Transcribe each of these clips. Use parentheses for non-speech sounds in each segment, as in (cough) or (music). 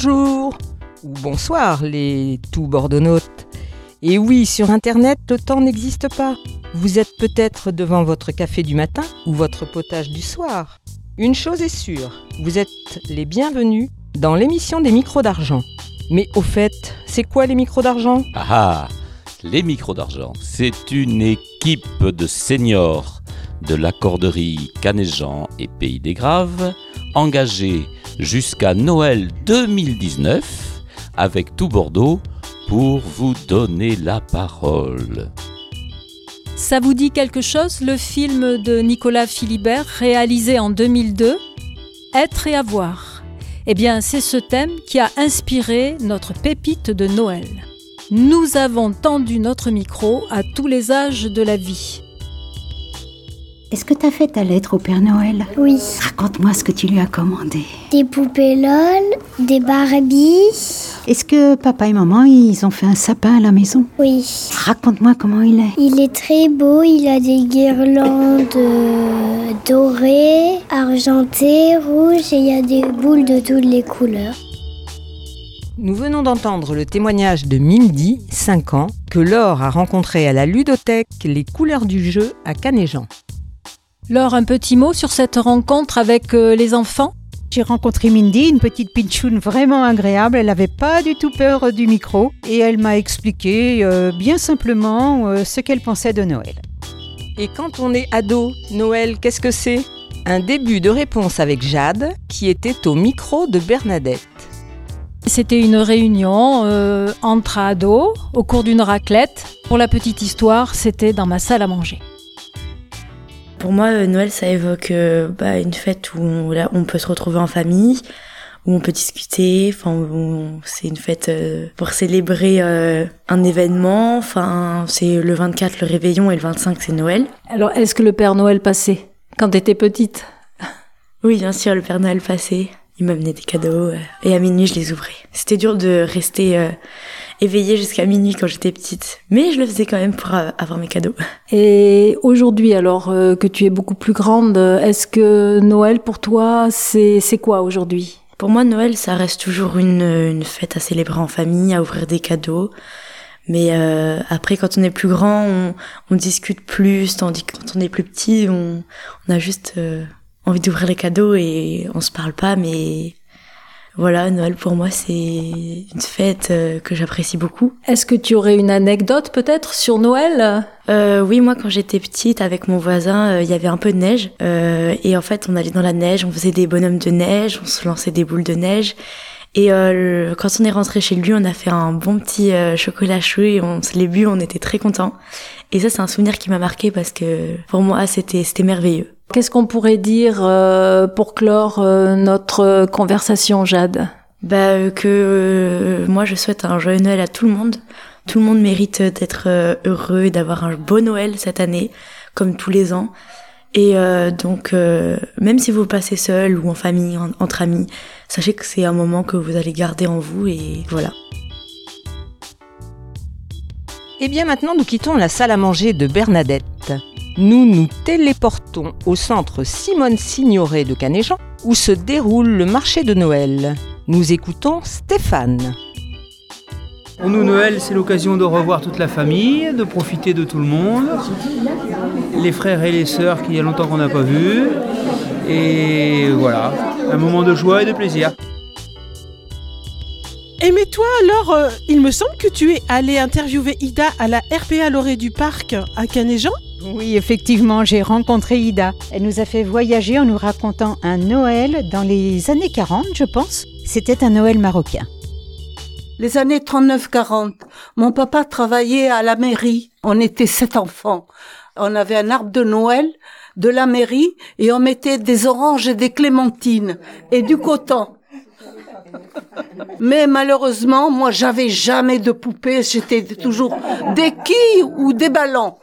Bonjour ou bonsoir les tout bordonautes. Et oui, sur Internet, le temps n'existe pas. Vous êtes peut-être devant votre café du matin ou votre potage du soir. Une chose est sûre, vous êtes les bienvenus dans l'émission des micros d'argent. Mais au fait, c'est quoi les micros d'argent? Ah ah Les micros d'argent, c'est une équipe de seniors de l'accorderie Canéjean et Pays des Graves, engagés jusqu'à Noël 2019 avec tout Bordeaux pour vous donner la parole. Ça vous dit quelque chose, le film de Nicolas Philibert réalisé en 2002 Être et avoir Eh bien, c'est ce thème qui a inspiré notre pépite de Noël. Nous avons tendu notre micro à tous les âges de la vie. Est-ce que t'as fait ta lettre au Père Noël? Oui. Raconte-moi ce que tu lui as commandé. Des poupées LOL, des Barbie. Est-ce que papa et maman, ils ont fait un sapin à la maison? Oui. Raconte-moi comment il est. Il est très beau, il a des guirlandes euh, dorées, argentées, rouges et il y a des boules de toutes les couleurs. Nous venons d'entendre le témoignage de Mindy, 5 ans, que Laure a rencontré à la ludothèque Les couleurs du jeu à Canéjean. Laure, un petit mot sur cette rencontre avec euh, les enfants? J'ai rencontré Mindy, une petite pinchoune vraiment agréable. Elle n'avait pas du tout peur du micro et elle m'a expliqué euh, bien simplement euh, ce qu'elle pensait de Noël. Et quand on est ado, Noël, qu'est-ce que c'est? Un début de réponse avec Jade, qui était au micro de Bernadette. C'était une réunion euh, entre ados au cours d'une raclette. Pour la petite histoire, c'était dans ma salle à manger. Pour moi, euh, Noël, ça évoque euh, bah, une fête où on, là, on peut se retrouver en famille, où on peut discuter. Enfin, c'est une fête euh, pour célébrer euh, un événement. Enfin, c'est le 24 le réveillon et le 25 c'est Noël. Alors, est-ce que le Père Noël passait quand t'étais petite? Oui, bien sûr, le Père Noël passait. Il m'amenait des cadeaux euh, et à minuit je les ouvrais. C'était dur de rester éveillée jusqu'à minuit quand j'étais petite, mais je le faisais quand même pour euh, avoir mes cadeaux. (laughs) Et aujourd'hui, alors euh, que tu es beaucoup plus grande, est-ce que Noël pour toi, c'est c'est quoi aujourd'hui? Pour moi, Noël, ça reste toujours une, une fête à célébrer en famille, à ouvrir des cadeaux. Mais euh, après, quand on est plus grand, on, on discute plus, tandis que quand on est plus petit, on, on a juste euh, envie d'ouvrir les cadeaux et on se parle pas. Mais voilà, Noël pour moi, c'est une fête euh, que j'apprécie beaucoup. Est-ce que tu aurais une anecdote peut-être sur Noël? Euh, oui, moi quand j'étais petite avec mon voisin, euh, il y avait un peu de neige euh, et en fait on allait dans la neige, on faisait des bonhommes de neige, on se lançait des boules de neige et euh, le- quand on est rentré chez lui, on a fait un bon petit chocolat chaud et on se l'est bu, on était très contents. Et ça c'est un souvenir qui m'a marqué parce que pour moi c'était c'était merveilleux. Qu'est-ce qu'on pourrait dire euh, pour clore euh, notre euh, conversation, Jade? Bah euh, que euh, moi je souhaite un joyeux Noël à tout le monde. Tout le monde mérite d'être euh, heureux et d'avoir un beau Noël cette année, comme tous les ans. Et euh, donc, euh, même si vous passez seul ou en famille, en- entre amis, sachez que c'est un moment que vous allez garder en vous et voilà. Et bien maintenant, nous quittons la salle à manger de Bernadette. Nous nous téléportons au centre Simone Signoret de Canéjean, où se déroule le marché de Noël. Nous écoutons Stéphane. Pour nous, Noël, c'est l'occasion de revoir toute la famille, de profiter de tout le monde, les frères et les sœurs qu'il y a longtemps qu'on n'a pas vus. Et voilà, un moment de joie et de plaisir. Et mais toi alors, euh, il me semble que tu es allé interviewer Ida à la RPA Lorée du Parc à Canéjean? Oui, effectivement, j'ai rencontré Ida. Elle nous a fait voyager en nous racontant un Noël dans les années 40, je pense. C'était un Noël marocain. Les années 39-40, mon papa travaillait à la mairie. On était sept enfants. On avait un arbre de Noël de la mairie et on mettait des oranges et des clémentines et du coton. Mais malheureusement, moi, j'avais jamais de poupée. J'étais toujours des quilles ou des ballons.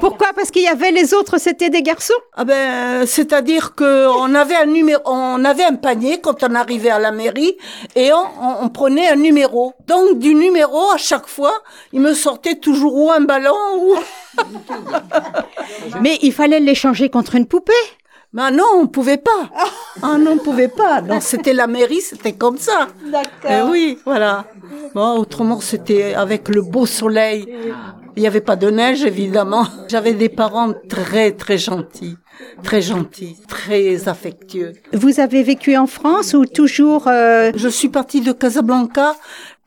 Pourquoi? Parce qu'il y avait les autres, c'était des garçons? Ah ben, c'est-à-dire que on avait un numéro, on avait un panier quand on arrivait à la mairie et on, on- on prenait un numéro. Donc du numéro à chaque fois, il me sortait toujours ou un ballon ou Mais il fallait l'échanger contre une poupée. Ben non, on pouvait pas. Ah non, on pouvait pas. Non, c'était la mairie, c'était comme ça. D'accord. oui, voilà. Bon, autrement, c'était avec le beau soleil. Il n'y avait pas de neige, évidemment. J'avais des parents très, très gentils. Très gentils, très affectueux. Vous avez vécu en France ou toujours... euh, Je suis partie de Casablanca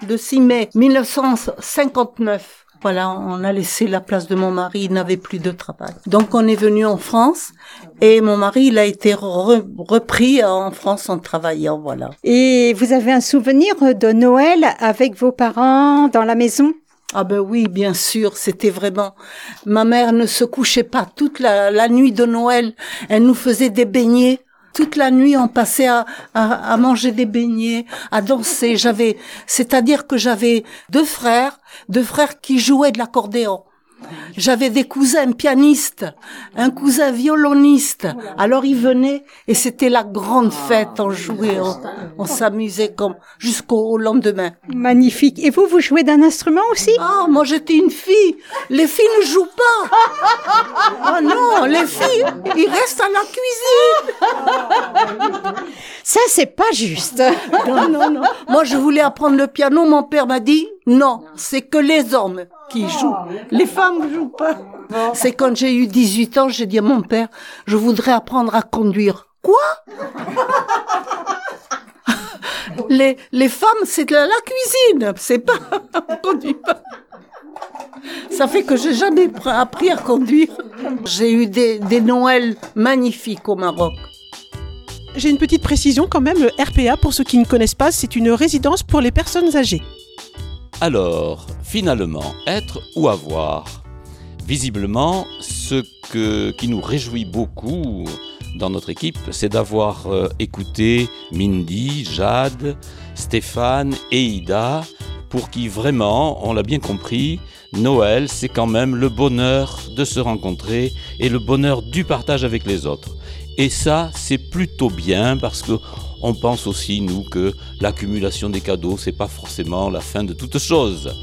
le 6 mai 1959. Voilà, on a laissé la place de mon mari, il n'avait plus de travail. Donc on est venu en France et mon mari, il a été re- repris en France en travaillant, voilà. Et vous avez un souvenir de Noël avec vos parents dans la maison? Ah ben oui, bien sûr, c'était vraiment. Ma mère ne se couchait pas toute la, la nuit de Noël. Elle nous faisait des beignets. Toute la nuit, on passait à, à, manger des beignets, à danser. J'avais, c'est-à-dire que j'avais deux frères, deux frères qui jouaient de l'accordéon. J'avais des cousins pianistes, un cousin violoniste. Alors ils venaient et c'était la grande fête. On jouait, on, on s'amusait comme jusqu'au lendemain. Magnifique. Et vous, vous jouez d'un instrument aussi? Ah, moi j'étais une fille. Les filles ne jouent pas. Ah non, les filles, ils restent à la cuisine. Ça, c'est pas juste. Non, non, non. Moi je voulais apprendre le piano. Mon père m'a dit non, c'est que les hommes qui jouent. Les femmes ne jouent pas. C'est quand j'ai eu 18 ans, j'ai dit à mon père, je voudrais apprendre à conduire. Quoi? (laughs) Les, les femmes, c'est la, la cuisine, c'est pas, on conduit pas. Ça fait que j'ai jamais pr- appris à conduire. J'ai eu des, des Noëls magnifiques au Maroc. J'ai une petite précision quand même, le RPA, pour ceux qui ne connaissent pas, c'est une résidence pour les personnes âgées. Alors, finalement, être ou avoir? Visiblement, ce qui nous réjouit beaucoup dans notre équipe, c'est d'avoir euh, écouté Mindy, Jade, Stéphane et Ida, pour qui vraiment, on l'a bien compris, Noël, c'est quand même le bonheur de se rencontrer et le bonheur du partage avec les autres. Et ça, c'est plutôt bien parce que on pense aussi, nous, que l'accumulation des cadeaux, c'est pas forcément la fin de toute chose.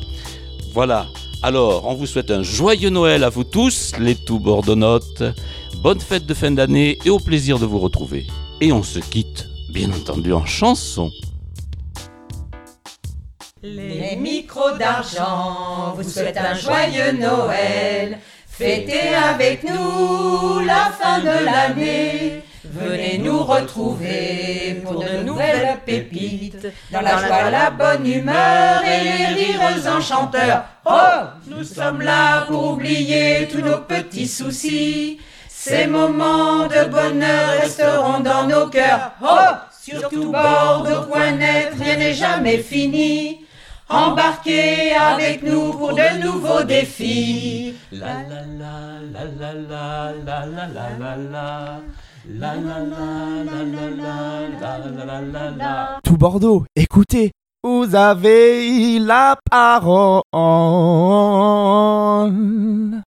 Voilà. Alors, on vous souhaite un joyeux Noël à vous tous, les tout bordonotes. Bonne fête de fin d'année et au plaisir de vous retrouver. Et on se quitte, bien entendu, en chanson. Les micros d'argent vous souhaitent un joyeux Noël. Fêtez avec nous la fin de l'année. Venez nous retrouver pour de nouvelles pépites, dans la joie, la bonne humeur et les rires enchanteurs. Oh, nous sommes là pour oublier tous nos petits soucis. Ces moments de bonheur resteront dans nos cœurs. Oh, surtout Bordeaux.net, rien n'est jamais fini. Embarquez avec nous pour de nouveaux défis. La la la la la la la la la la la. La la la la la la la la la la. Tout Bordeaux, écoutez, vous avez la parole.